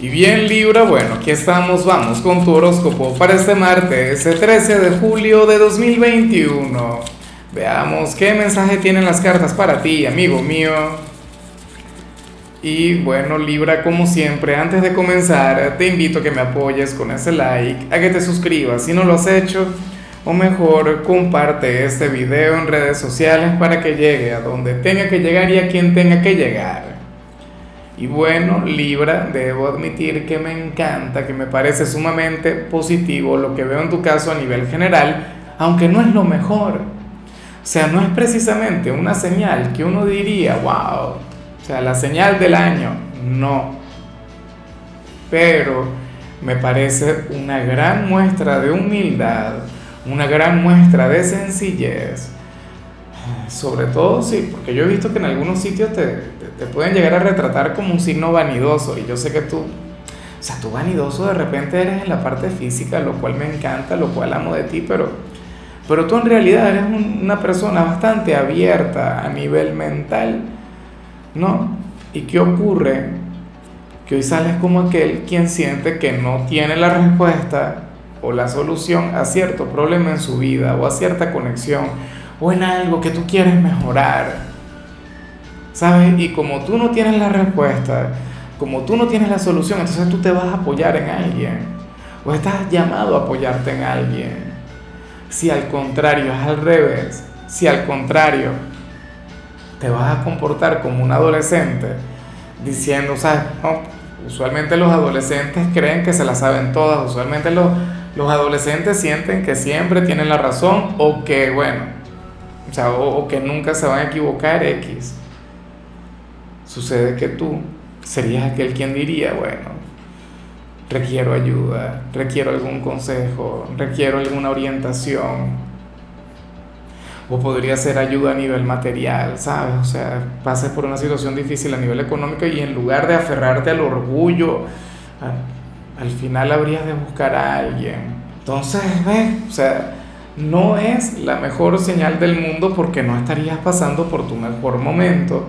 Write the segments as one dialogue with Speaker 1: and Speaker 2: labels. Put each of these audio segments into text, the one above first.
Speaker 1: Y bien Libra, bueno, aquí estamos, vamos con tu horóscopo para este martes, el 13 de julio de 2021. Veamos qué mensaje tienen las cartas para ti, amigo mío. Y bueno, Libra, como siempre, antes de comenzar, te invito a que me apoyes con ese like, a que te suscribas si no lo has hecho, o mejor, comparte este video en redes sociales para que llegue a donde tenga que llegar y a quien tenga que llegar. Y bueno, Libra, debo admitir que me encanta, que me parece sumamente positivo lo que veo en tu caso a nivel general, aunque no es lo mejor. O sea, no es precisamente una señal que uno diría, wow, o sea, la señal del año, no. Pero me parece una gran muestra de humildad, una gran muestra de sencillez. Sobre todo, sí, porque yo he visto que en algunos sitios te, te pueden llegar a retratar como un signo vanidoso. Y yo sé que tú, o sea, tú vanidoso de repente eres en la parte física, lo cual me encanta, lo cual amo de ti, pero, pero tú en realidad eres una persona bastante abierta a nivel mental, ¿no? ¿Y qué ocurre? Que hoy sales como aquel quien siente que no tiene la respuesta o la solución a cierto problema en su vida o a cierta conexión o en algo que tú quieres mejorar ¿sabes? Y como tú no tienes la respuesta, como tú no tienes la solución, entonces tú te vas a apoyar en alguien o estás llamado a apoyarte en alguien. Si al contrario es al revés, si al contrario te vas a comportar como un adolescente diciendo, ¿sabes? Usualmente los adolescentes creen que se la saben todas, usualmente los, los adolescentes sienten que siempre tienen la razón o que, bueno, o, sea, o que nunca se van a equivocar X. Sucede que tú serías aquel quien diría, bueno, requiero ayuda, requiero algún consejo, requiero alguna orientación. O podría ser ayuda a nivel material, ¿sabes? O sea, pases por una situación difícil a nivel económico y en lugar de aferrarte al orgullo, al final habrías de buscar a alguien. Entonces, ve, o sea, no es la mejor señal del mundo porque no estarías pasando por tu mejor momento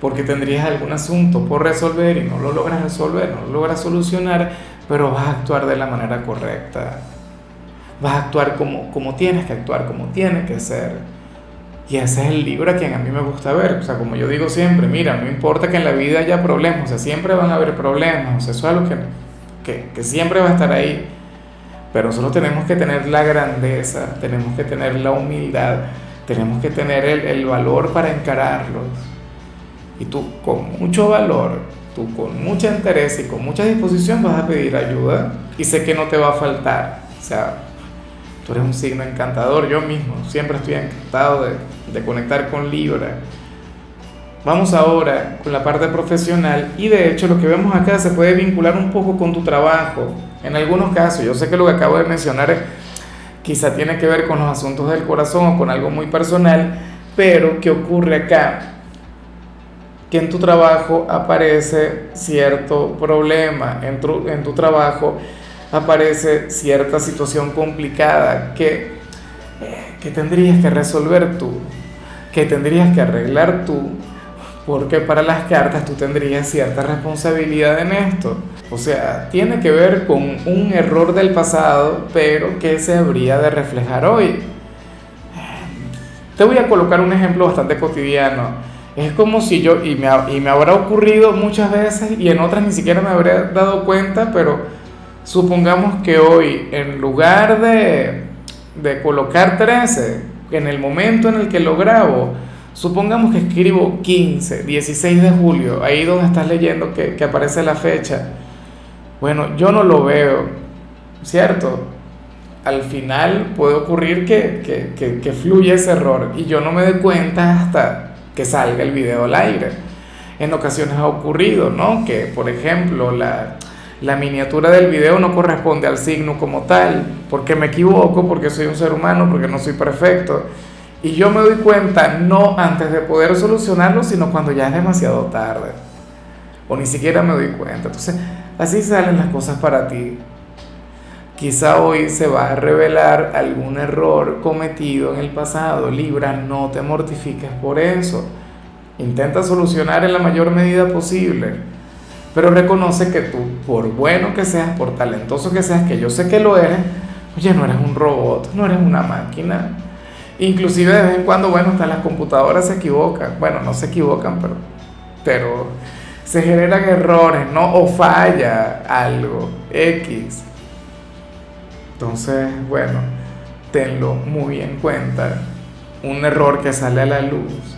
Speaker 1: porque tendrías algún asunto por resolver y no lo logras resolver, no lo logras solucionar, pero vas a actuar de la manera correcta. Vas a actuar como, como tienes que actuar, como tiene que ser. Y ese es el libro a quien a mí me gusta ver. O sea, como yo digo siempre, mira, no importa que en la vida haya problemas, o sea, siempre van a haber problemas, o sea, eso es algo que, que, que siempre va a estar ahí. Pero nosotros tenemos que tener la grandeza, tenemos que tener la humildad, tenemos que tener el, el valor para encararlos y tú con mucho valor, tú con mucha interés y con mucha disposición vas a pedir ayuda y sé que no te va a faltar. O sea, tú eres un signo encantador, yo mismo siempre estoy encantado de, de conectar con Libra. Vamos ahora con la parte profesional y de hecho lo que vemos acá se puede vincular un poco con tu trabajo. En algunos casos, yo sé que lo que acabo de mencionar quizá tiene que ver con los asuntos del corazón o con algo muy personal, pero ¿qué ocurre acá? que en tu trabajo aparece cierto problema, en tu, en tu trabajo aparece cierta situación complicada que, que tendrías que resolver tú, que tendrías que arreglar tú, porque para las cartas tú tendrías cierta responsabilidad en esto. O sea, tiene que ver con un error del pasado, pero que se habría de reflejar hoy. Te voy a colocar un ejemplo bastante cotidiano es como si yo, y me, y me habrá ocurrido muchas veces y en otras ni siquiera me habría dado cuenta, pero supongamos que hoy en lugar de, de colocar 13, en el momento en el que lo grabo, supongamos que escribo 15, 16 de julio, ahí donde estás leyendo que, que aparece la fecha, bueno, yo no lo veo, ¿cierto? Al final puede ocurrir que, que, que, que fluye ese error y yo no me doy cuenta hasta que salga el video al aire. En ocasiones ha ocurrido, ¿no? Que, por ejemplo, la, la miniatura del video no corresponde al signo como tal, porque me equivoco, porque soy un ser humano, porque no soy perfecto. Y yo me doy cuenta no antes de poder solucionarlo, sino cuando ya es demasiado tarde. O ni siquiera me doy cuenta. Entonces, así salen las cosas para ti. Quizá hoy se va a revelar algún error cometido en el pasado. Libra, no te mortifiques por eso. Intenta solucionar en la mayor medida posible. pero reconoce que tú, por bueno que seas, por talentoso que seas, que yo sé que lo eres, oye, no eres un robot, no eres una máquina. Inclusive de vez en cuando, bueno, hasta las computadoras se equivocan. Bueno, no se equivocan, pero, pero se generan errores, ¿no? O falla algo, X. Entonces, bueno, tenlo muy en cuenta. Un error que sale a la luz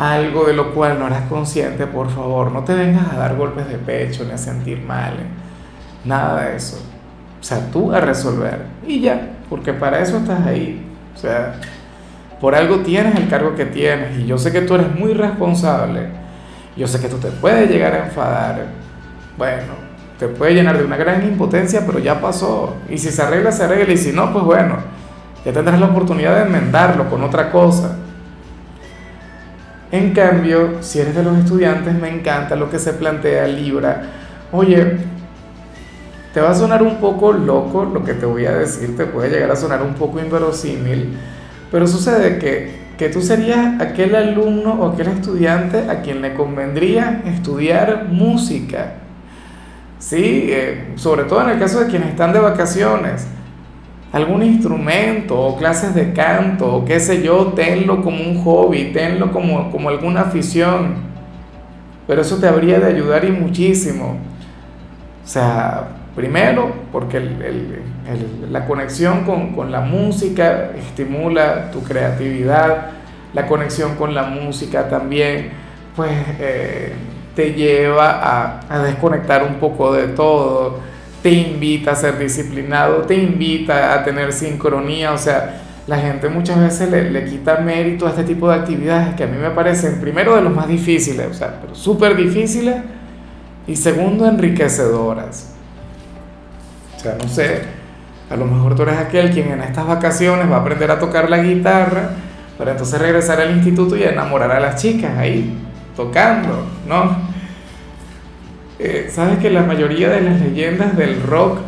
Speaker 1: algo de lo cual no eras consciente, por favor, no te vengas a dar golpes de pecho ni a sentir mal. ¿eh? Nada de eso. O sea, tú a resolver. Y ya, porque para eso estás ahí. O sea, por algo tienes el cargo que tienes. Y yo sé que tú eres muy responsable. Yo sé que tú te puedes llegar a enfadar. Bueno, te puede llenar de una gran impotencia, pero ya pasó. Y si se arregla, se arregla. Y si no, pues bueno, ya tendrás la oportunidad de enmendarlo con otra cosa. En cambio, si eres de los estudiantes, me encanta lo que se plantea Libra. Oye, te va a sonar un poco loco lo que te voy a decir, te puede llegar a sonar un poco inverosímil, pero sucede que, que tú serías aquel alumno o aquel estudiante a quien le convendría estudiar música. Sí, eh, sobre todo en el caso de quienes están de vacaciones algún instrumento o clases de canto o qué sé yo, tenlo como un hobby, tenlo como, como alguna afición. Pero eso te habría de ayudar y muchísimo. O sea, primero, porque la conexión con, la música estimula tu creatividad, la conexión con la música también, pues eh, te lleva a, desconectar un poco de todo te invita a ser disciplinado, te invita a tener sincronía, o sea, la gente muchas veces le, quita mérito a este tipo de actividades que a mí me parecen, primero, de los más difíciles, o sea, súper difíciles, y segundo, enriquecedoras. O sea, no sé, a lo mejor tú eres aquel quien en estas vacaciones va a aprender a tocar la guitarra, para entonces regresar al instituto y enamorar a las chicas ahí, tocando, ¿no? Eh, sabes que la mayoría de las leyendas del rock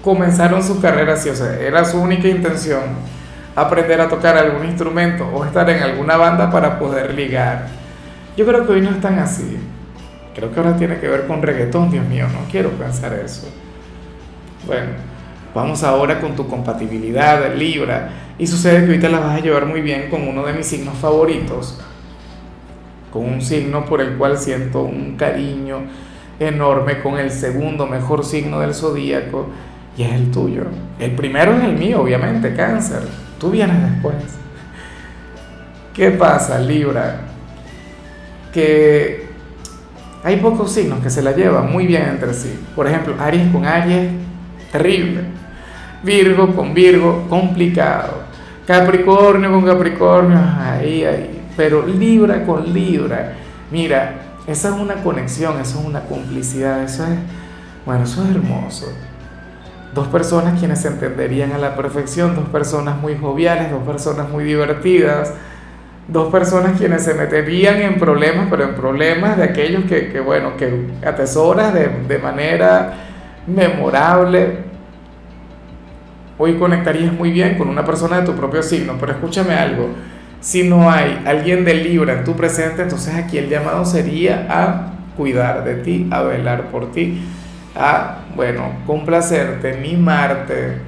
Speaker 1: comenzaron su carrera así, o sea, era su única intención aprender a tocar algún instrumento o estar en alguna banda para poder ligar. Yo creo que hoy no están así. Creo que ahora tiene que ver con reggaetón, Dios mío, no quiero pensar eso. Bueno, vamos ahora con tu compatibilidad Libra. Y sucede que te la vas a llevar muy bien con uno de mis signos favoritos, con un signo por el cual siento un cariño enorme, con el segundo mejor signo del zodíaco, y es el tuyo. El primero es el mío, obviamente, cáncer. Tú vienes después. ¿Qué pasa, Libra? Que hay pocos signos que se la llevan muy bien entre sí. Por ejemplo, Aries con Aries, terrible. Virgo con Virgo, complicado. Capricornio con Capricornio, ahí, ahí pero Libra con Libra, mira, esa es una conexión, eso es una complicidad, eso es, bueno, eso es hermoso. Dos personas quienes se entenderían a la perfección, dos personas muy joviales, dos personas muy divertidas, dos personas quienes se meterían en problemas, pero en problemas de aquellos que, bueno, que atesoras de, de manera memorable. Hoy conectarías muy bien con una persona de tu propio signo, pero escúchame algo, si no hay alguien de Libra en tu presente, entonces aquí el llamado sería a cuidar de ti, a velar por ti, a, bueno, complacerte, mimarte,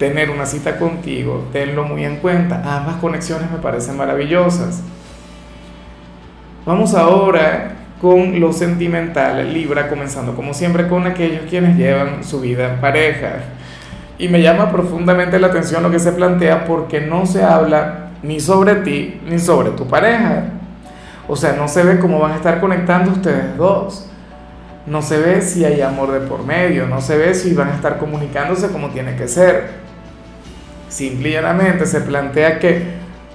Speaker 1: tener una cita contigo, tenlo muy en cuenta. Ambas conexiones me parecen maravillosas. Vamos ahora con lo sentimental, Libra, comenzando como siempre con aquellos quienes llevan su vida en pareja. Y me llama profundamente la atención lo que se plantea porque no se habla ni sobre ti, ni sobre tu pareja. O sea, no se ve cómo van a estar conectando ustedes dos. No se ve si hay amor de por medio, no se ve si van a estar comunicándose como tiene que ser. Simple y llanamente se plantea que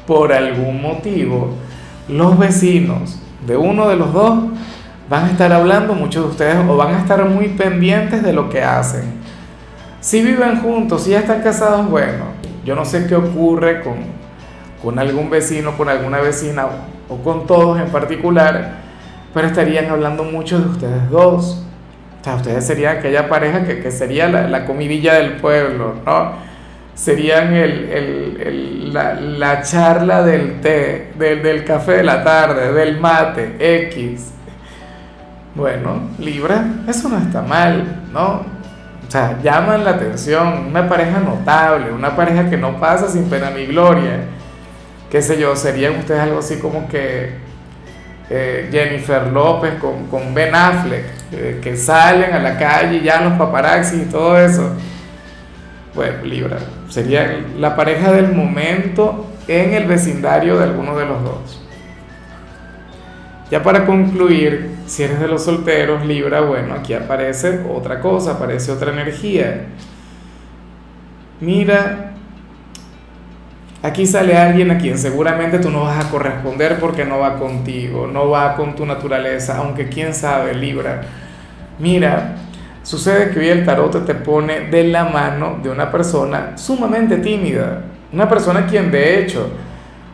Speaker 1: por algún motivo los vecinos de uno de los dos van a estar hablando mucho de ustedes o van a estar muy pendientes de lo que hacen. Si viven juntos, si ya están casados, bueno, yo no sé qué ocurre con, con algún vecino, con alguna vecina o, con todos en particular, pero estarían hablando mucho de ustedes dos. O sea, ustedes serían aquella pareja que, que sería la, la, comidilla del pueblo, ¿no? Serían el, el, el, la, la, charla del té, del, del café de la tarde, del mate, X. Bueno, Libra, eso no está mal, ¿no? O sea, llaman la atención, una pareja notable, una pareja que no pasa sin pena ni gloria. Qué sé yo, serían ustedes algo así como que eh, Jennifer López con, con Ben Affleck, eh, que salen a la calle ya los paparazzi y todo eso. Bueno, Libra, sería la pareja del momento en el vecindario de alguno de los dos. Ya para concluir, si eres de los solteros, Libra, bueno, aquí aparece otra cosa, aparece otra energía. Mira, aquí sale alguien a quien seguramente tú no vas a corresponder porque no va contigo, no va con tu naturaleza, aunque quién sabe, Libra. Mira, Sucede que hoy el tarot te pone de la mano de una persona sumamente tímida, una persona quien de hecho,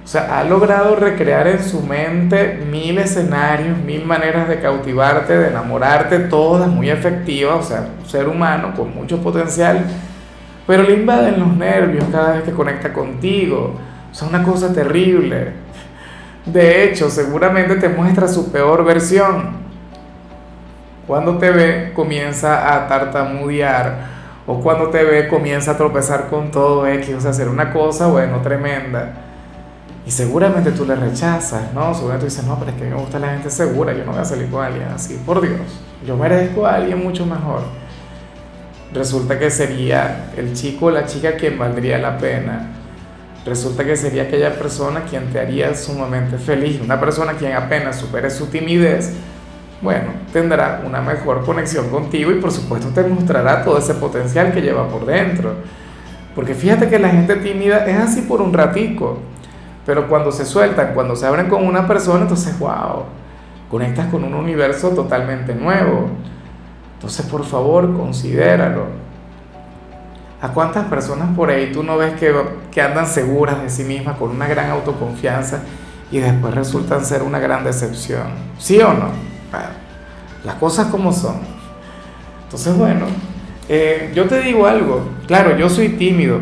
Speaker 1: o sea, ha logrado recrear en su mente mil escenarios, mil maneras de cautivarte, de enamorarte, todas muy efectivas, o sea, ser humano con mucho potencial, pero le invaden los nervios cada vez que conecta contigo, o sea, una cosa terrible. De hecho, seguramente te muestra su peor versión cuando te ve comienza a tartamudear o cuando te ve comienza a tropezar con todo X, o sea, hacer una cosa, bueno, tremenda. Y seguramente tú le rechazas, ¿no? Seguramente tú dices, no, pero es que me gusta la gente segura, yo no voy a salir con alguien así, por Dios, yo merezco a alguien mucho mejor. Resulta que sería el chico o la chica quien valdría la pena. Resulta que sería aquella persona quien te haría sumamente feliz, una persona quien apenas supere su timidez, bueno, tendrá una mejor conexión contigo y por supuesto te mostrará todo ese potencial que lleva por dentro. Porque fíjate que la gente tímida es así por un ratico, pero cuando se sueltan, cuando se abren con una persona, entonces, wow, conectas con un universo totalmente nuevo. Entonces, por favor, considéralo. ¿A cuántas personas por ahí tú no ves que, que andan seguras de sí mismas, con una gran autoconfianza, y después resultan ser una gran decepción? ¿Sí o no? las cosas como son. Entonces, bueno, eh, yo te digo algo, claro, yo soy tímido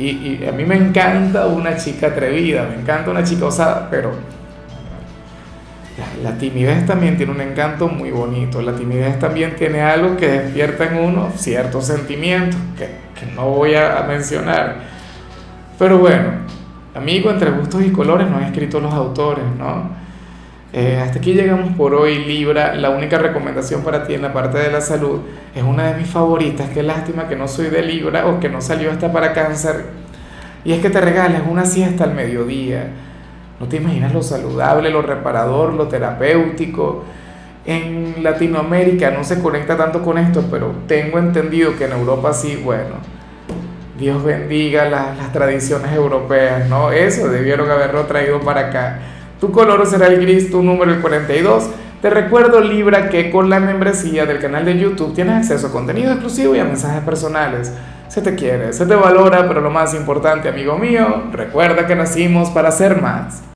Speaker 1: y, a mí me encanta una chica atrevida, me encanta una chica osada, pero la, timidez también tiene un encanto muy bonito, la timidez también tiene algo que despierta en uno ciertos sentimientos que, no voy a mencionar. Pero bueno, amigo, entre gustos y colores no han escrito los autores, ¿no? Eh, hasta aquí llegamos por hoy, Libra. La única recomendación para ti en la parte de la salud es una de mis favoritas. Qué lástima que no soy de Libra o que no salió hasta para cáncer. Y es que te regales una siesta al mediodía. No te imaginas lo saludable, lo reparador, lo terapéutico. En Latinoamérica no se conecta tanto con esto, pero tengo entendido que en Europa sí, bueno. Dios bendiga las, las tradiciones europeas, ¿no? Eso debieron haberlo traído para acá. Tu color será el gris, tu número el 42. Te recuerdo, Libra, que con la membresía del canal de YouTube tienes acceso a contenido exclusivo y a mensajes personales. Se te quiere, se te valora, pero lo más importante, amigo mío, recuerda que nacimos para ser más.